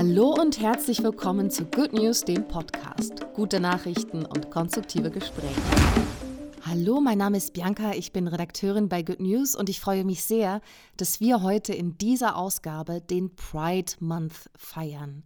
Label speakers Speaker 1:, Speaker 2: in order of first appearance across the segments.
Speaker 1: Hallo und herzlich willkommen zu Good News, dem Podcast. Gute Nachrichten und konstruktive Gespräche. Hallo, mein Name ist Bianca, ich bin Redakteurin bei Good News und ich freue mich sehr, dass wir heute in dieser Ausgabe den Pride Month feiern.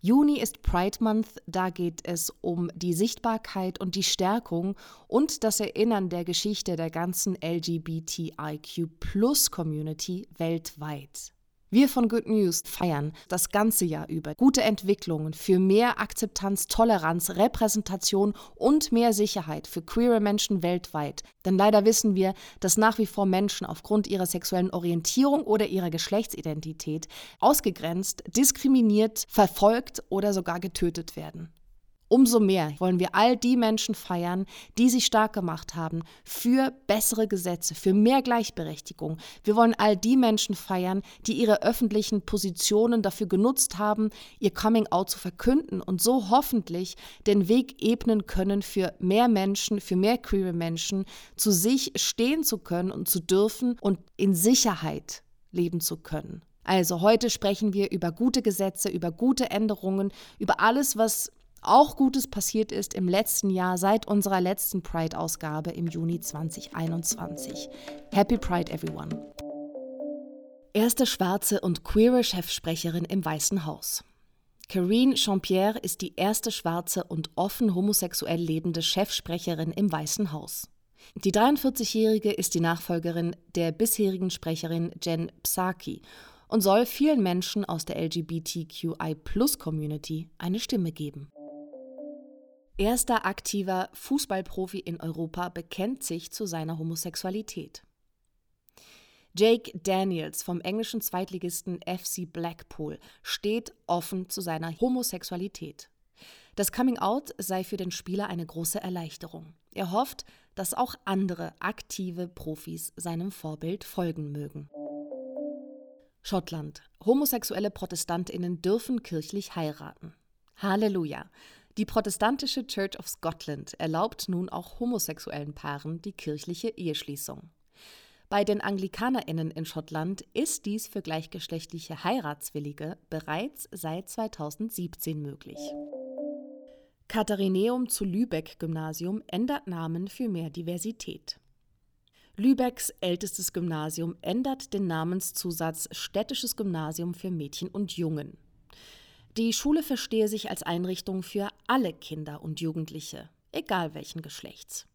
Speaker 1: Juni ist Pride Month, da geht es um die Sichtbarkeit und die Stärkung und das Erinnern der Geschichte der ganzen LGBTIQ-Plus-Community weltweit. Wir von Good News feiern das ganze Jahr über gute Entwicklungen für mehr Akzeptanz, Toleranz, Repräsentation und mehr Sicherheit für queere Menschen weltweit. Denn leider wissen wir, dass nach wie vor Menschen aufgrund ihrer sexuellen Orientierung oder ihrer Geschlechtsidentität ausgegrenzt, diskriminiert, verfolgt oder sogar getötet werden. Umso mehr wollen wir all die Menschen feiern, die sich stark gemacht haben für bessere Gesetze, für mehr Gleichberechtigung. Wir wollen all die Menschen feiern, die ihre öffentlichen Positionen dafür genutzt haben, ihr Coming-out zu verkünden und so hoffentlich den Weg ebnen können für mehr Menschen, für mehr queere Menschen, zu sich stehen zu können und zu dürfen und in Sicherheit leben zu können. Also heute sprechen wir über gute Gesetze, über gute Änderungen, über alles, was auch Gutes passiert ist im letzten Jahr seit unserer letzten Pride-Ausgabe im Juni 2021. Happy Pride, everyone! Erste schwarze und queere Chefsprecherin im Weißen Haus. Karine Jean-Pierre ist die erste schwarze und offen homosexuell lebende Chefsprecherin im Weißen Haus. Die 43-Jährige ist die Nachfolgerin der bisherigen Sprecherin Jen Psaki und soll vielen Menschen aus der LGBTQI-Plus-Community eine Stimme geben. Erster aktiver Fußballprofi in Europa bekennt sich zu seiner Homosexualität. Jake Daniels vom englischen Zweitligisten FC Blackpool steht offen zu seiner Homosexualität. Das Coming Out sei für den Spieler eine große Erleichterung. Er hofft, dass auch andere aktive Profis seinem Vorbild folgen mögen. Schottland. Homosexuelle Protestantinnen dürfen kirchlich heiraten. Halleluja. Die protestantische Church of Scotland erlaubt nun auch homosexuellen Paaren die kirchliche Eheschließung. Bei den Anglikanerinnen in Schottland ist dies für gleichgeschlechtliche Heiratswillige bereits seit 2017 möglich. Katharineum zu Lübeck Gymnasium ändert Namen für mehr Diversität. Lübecks ältestes Gymnasium ändert den Namenszusatz Städtisches Gymnasium für Mädchen und Jungen. Die Schule verstehe sich als Einrichtung für alle Kinder und Jugendliche, egal welchen Geschlechts.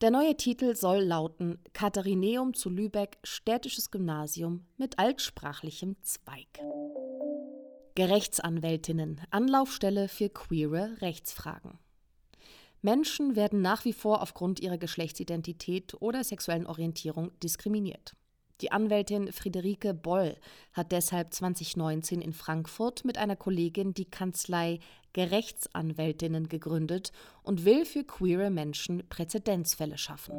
Speaker 1: Der neue Titel soll lauten Katharineum zu Lübeck Städtisches Gymnasium mit altsprachlichem Zweig. Gerechtsanwältinnen, Anlaufstelle für queere Rechtsfragen. Menschen werden nach wie vor aufgrund ihrer Geschlechtsidentität oder sexuellen Orientierung diskriminiert. Die Anwältin Friederike Boll hat deshalb 2019 in Frankfurt mit einer Kollegin die Kanzlei Gerechtsanwältinnen gegründet und will für queere Menschen Präzedenzfälle schaffen.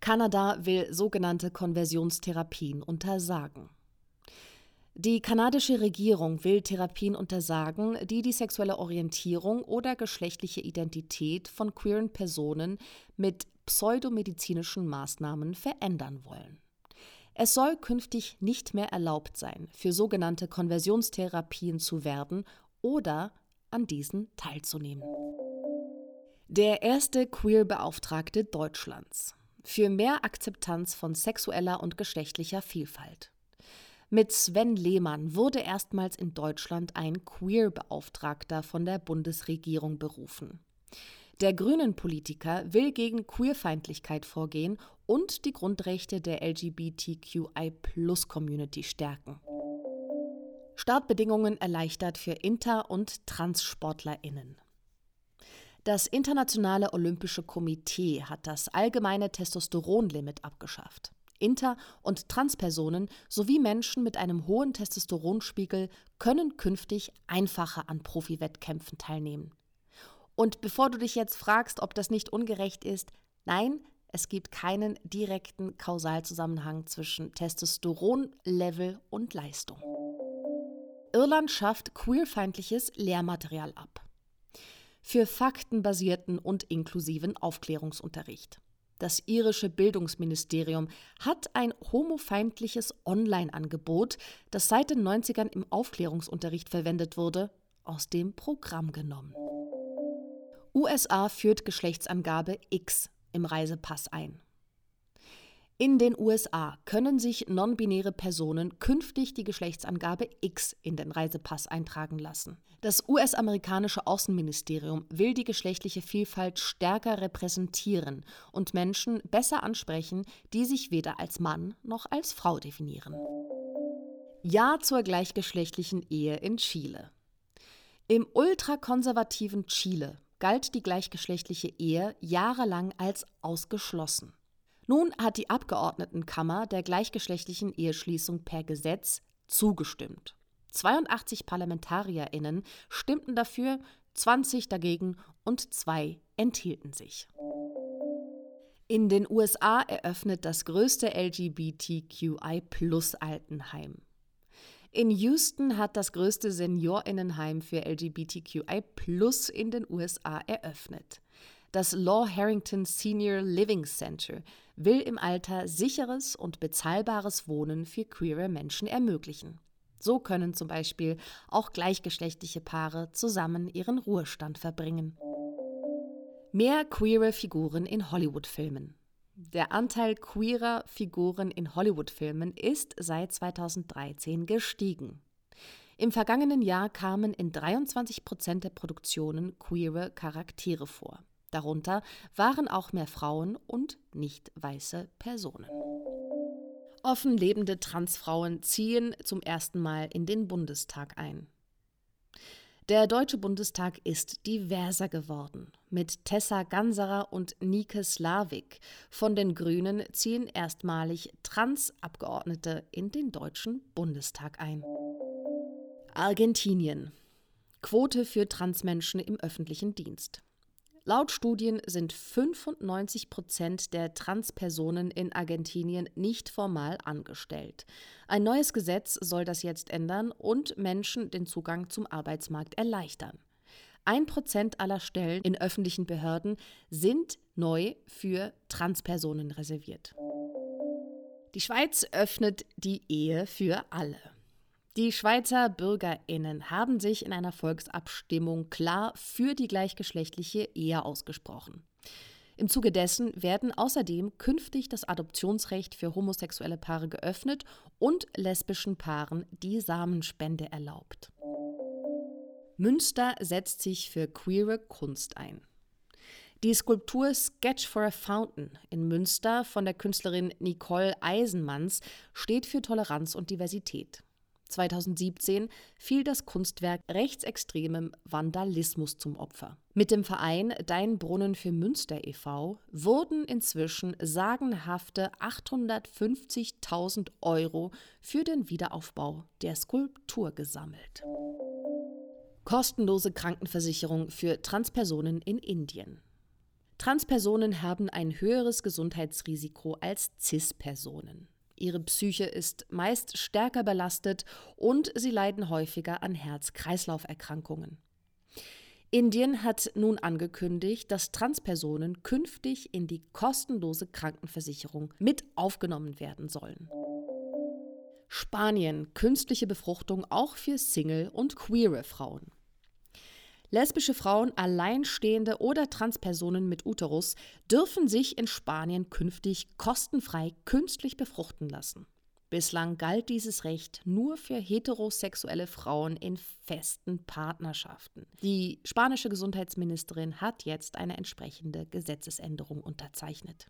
Speaker 1: Kanada will sogenannte Konversionstherapien untersagen. Die kanadische Regierung will Therapien untersagen, die die sexuelle Orientierung oder geschlechtliche Identität von queeren Personen mit pseudomedizinischen Maßnahmen verändern wollen. Es soll künftig nicht mehr erlaubt sein, für sogenannte Konversionstherapien zu werben oder an diesen teilzunehmen. Der erste Queer-Beauftragte Deutschlands für mehr Akzeptanz von sexueller und geschlechtlicher Vielfalt. Mit Sven Lehmann wurde erstmals in Deutschland ein Queer-Beauftragter von der Bundesregierung berufen. Der Grünen-Politiker will gegen Queerfeindlichkeit vorgehen und die Grundrechte der LGBTQI-Plus-Community stärken. Startbedingungen erleichtert für Inter- und TranssportlerInnen. Das Internationale Olympische Komitee hat das allgemeine Testosteronlimit abgeschafft. Inter- und Transpersonen sowie Menschen mit einem hohen Testosteronspiegel können künftig einfacher an Profiwettkämpfen teilnehmen. Und bevor du dich jetzt fragst, ob das nicht ungerecht ist, nein, es gibt keinen direkten Kausalzusammenhang zwischen Testosteronlevel und Leistung. Irland schafft queerfeindliches Lehrmaterial ab. Für faktenbasierten und inklusiven Aufklärungsunterricht. Das irische Bildungsministerium hat ein homofeindliches Online-Angebot, das seit den 90ern im Aufklärungsunterricht verwendet wurde, aus dem Programm genommen. USA führt Geschlechtsangabe X im Reisepass ein. In den USA können sich non-binäre Personen künftig die Geschlechtsangabe X in den Reisepass eintragen lassen. Das US-amerikanische Außenministerium will die geschlechtliche Vielfalt stärker repräsentieren und Menschen besser ansprechen, die sich weder als Mann noch als Frau definieren. Ja zur gleichgeschlechtlichen Ehe in Chile. Im ultrakonservativen Chile galt die gleichgeschlechtliche Ehe jahrelang als ausgeschlossen. Nun hat die Abgeordnetenkammer der gleichgeschlechtlichen Eheschließung per Gesetz zugestimmt. 82 ParlamentarierInnen stimmten dafür, 20 dagegen und zwei enthielten sich. In den USA eröffnet das größte LGBTQI-Plus-Altenheim. In Houston hat das größte Seniorinnenheim für LGBTQI Plus in den USA eröffnet. Das Law Harrington Senior Living Center will im Alter sicheres und bezahlbares Wohnen für queere Menschen ermöglichen. So können zum Beispiel auch gleichgeschlechtliche Paare zusammen ihren Ruhestand verbringen. Mehr queere Figuren in Hollywood-Filmen. Der Anteil queerer Figuren in Hollywood-Filmen ist seit 2013 gestiegen. Im vergangenen Jahr kamen in 23 Prozent der Produktionen queere Charaktere vor. Darunter waren auch mehr Frauen und nicht weiße Personen. Offen lebende Transfrauen ziehen zum ersten Mal in den Bundestag ein. Der Deutsche Bundestag ist diverser geworden. Mit Tessa Ganserer und Nike Slavik von den Grünen ziehen erstmalig Trans-Abgeordnete in den Deutschen Bundestag ein. Argentinien. Quote für Transmenschen im öffentlichen Dienst. Laut Studien sind 95 Prozent der Transpersonen in Argentinien nicht formal angestellt. Ein neues Gesetz soll das jetzt ändern und Menschen den Zugang zum Arbeitsmarkt erleichtern. Ein Prozent aller Stellen in öffentlichen Behörden sind neu für Transpersonen reserviert. Die Schweiz öffnet die Ehe für alle. Die Schweizer Bürgerinnen haben sich in einer Volksabstimmung klar für die gleichgeschlechtliche Ehe ausgesprochen. Im Zuge dessen werden außerdem künftig das Adoptionsrecht für homosexuelle Paare geöffnet und lesbischen Paaren die Samenspende erlaubt. Münster setzt sich für queere Kunst ein. Die Skulptur Sketch for a Fountain in Münster von der Künstlerin Nicole Eisenmanns steht für Toleranz und Diversität. 2017 fiel das Kunstwerk rechtsextremem Vandalismus zum Opfer. Mit dem Verein Dein Brunnen für Münster e.V. wurden inzwischen sagenhafte 850.000 Euro für den Wiederaufbau der Skulptur gesammelt. Kostenlose Krankenversicherung für Transpersonen in Indien. Transpersonen haben ein höheres Gesundheitsrisiko als CIS-Personen. Ihre Psyche ist meist stärker belastet und sie leiden häufiger an Herz-Kreislauf-Erkrankungen. Indien hat nun angekündigt, dass Transpersonen künftig in die kostenlose Krankenversicherung mit aufgenommen werden sollen. Spanien künstliche Befruchtung auch für Single und queere Frauen. Lesbische Frauen, Alleinstehende oder Transpersonen mit Uterus dürfen sich in Spanien künftig kostenfrei künstlich befruchten lassen. Bislang galt dieses Recht nur für heterosexuelle Frauen in festen Partnerschaften. Die spanische Gesundheitsministerin hat jetzt eine entsprechende Gesetzesänderung unterzeichnet.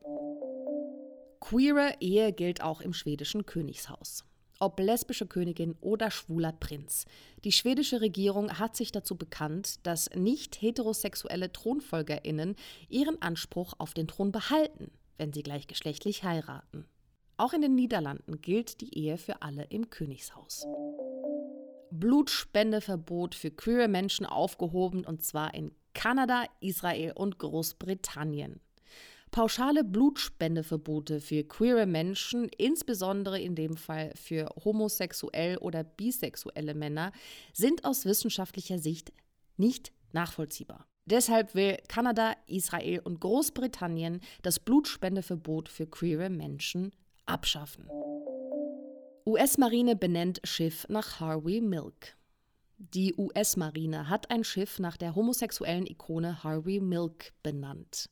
Speaker 1: Queere Ehe gilt auch im schwedischen Königshaus ob lesbische Königin oder schwuler Prinz. Die schwedische Regierung hat sich dazu bekannt, dass nicht heterosexuelle Thronfolgerinnen ihren Anspruch auf den Thron behalten, wenn sie gleichgeschlechtlich heiraten. Auch in den Niederlanden gilt die Ehe für alle im Königshaus. Blutspendeverbot für queere Menschen aufgehoben und zwar in Kanada, Israel und Großbritannien. Pauschale Blutspendeverbote für queere Menschen, insbesondere in dem Fall für homosexuell oder bisexuelle Männer, sind aus wissenschaftlicher Sicht nicht nachvollziehbar. Deshalb will Kanada, Israel und Großbritannien das Blutspendeverbot für queere Menschen abschaffen. US-Marine benennt Schiff nach Harvey Milk. Die US-Marine hat ein Schiff nach der homosexuellen Ikone Harvey Milk benannt.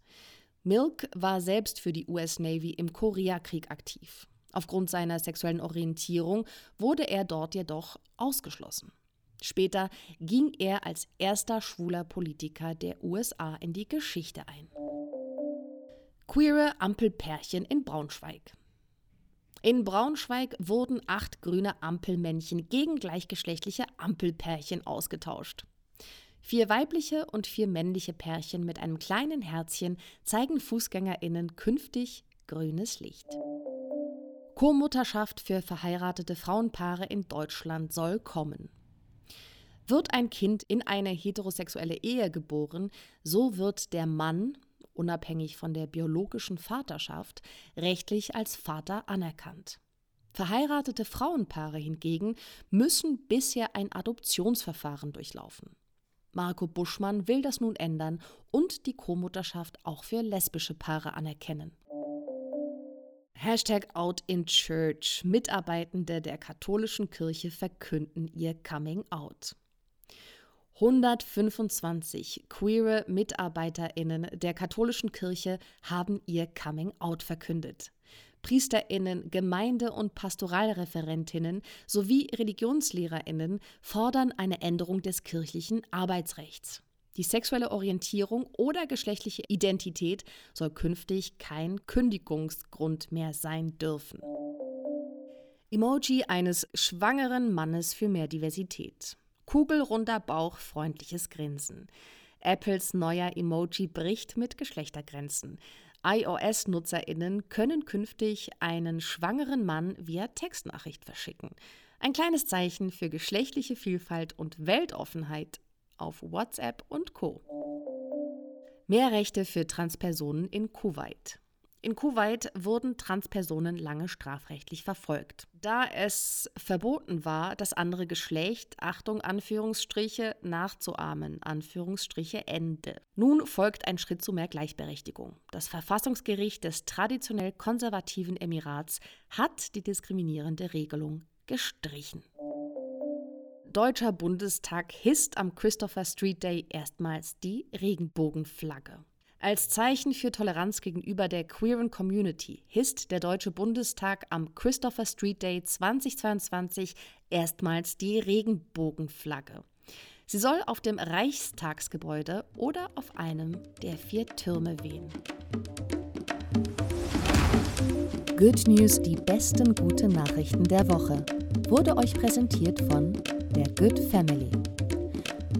Speaker 1: Milk war selbst für die US Navy im Koreakrieg aktiv. Aufgrund seiner sexuellen Orientierung wurde er dort jedoch ausgeschlossen. Später ging er als erster schwuler Politiker der USA in die Geschichte ein. Queere Ampelpärchen in Braunschweig. In Braunschweig wurden acht grüne Ampelmännchen gegen gleichgeschlechtliche Ampelpärchen ausgetauscht. Vier weibliche und vier männliche Pärchen mit einem kleinen Herzchen zeigen Fußgängerinnen künftig grünes Licht. Co-Mutterschaft für verheiratete Frauenpaare in Deutschland soll kommen. Wird ein Kind in eine heterosexuelle Ehe geboren, so wird der Mann unabhängig von der biologischen Vaterschaft, rechtlich als Vater anerkannt. Verheiratete Frauenpaare hingegen müssen bisher ein Adoptionsverfahren durchlaufen. Marco Buschmann will das nun ändern und die Co-Mutterschaft auch für lesbische Paare anerkennen. Hashtag Out in Church. Mitarbeitende der katholischen Kirche verkünden ihr Coming Out. 125 queere MitarbeiterInnen der katholischen Kirche haben ihr Coming Out verkündet. PriesterInnen, Gemeinde- und Pastoralreferentinnen sowie ReligionslehrerInnen fordern eine Änderung des kirchlichen Arbeitsrechts. Die sexuelle Orientierung oder geschlechtliche Identität soll künftig kein Kündigungsgrund mehr sein dürfen. Emoji eines schwangeren Mannes für mehr Diversität. Kugelrunder Bauch, freundliches Grinsen. Apples neuer Emoji bricht mit Geschlechtergrenzen. iOS-NutzerInnen können künftig einen schwangeren Mann via Textnachricht verschicken. Ein kleines Zeichen für geschlechtliche Vielfalt und Weltoffenheit auf WhatsApp und Co. Mehr Rechte für Transpersonen in Kuwait. In Kuwait wurden Transpersonen lange strafrechtlich verfolgt. Da es verboten war, das andere Geschlecht, Achtung, Anführungsstriche, nachzuahmen, Anführungsstriche, Ende. Nun folgt ein Schritt zu mehr Gleichberechtigung. Das Verfassungsgericht des traditionell konservativen Emirats hat die diskriminierende Regelung gestrichen. Deutscher Bundestag hisst am Christopher Street Day erstmals die Regenbogenflagge. Als Zeichen für Toleranz gegenüber der queeren Community hisst der Deutsche Bundestag am Christopher Street Day 2022 erstmals die Regenbogenflagge. Sie soll auf dem Reichstagsgebäude oder auf einem der vier Türme wehen.
Speaker 2: Good News, die besten guten Nachrichten der Woche, wurde euch präsentiert von der Good Family.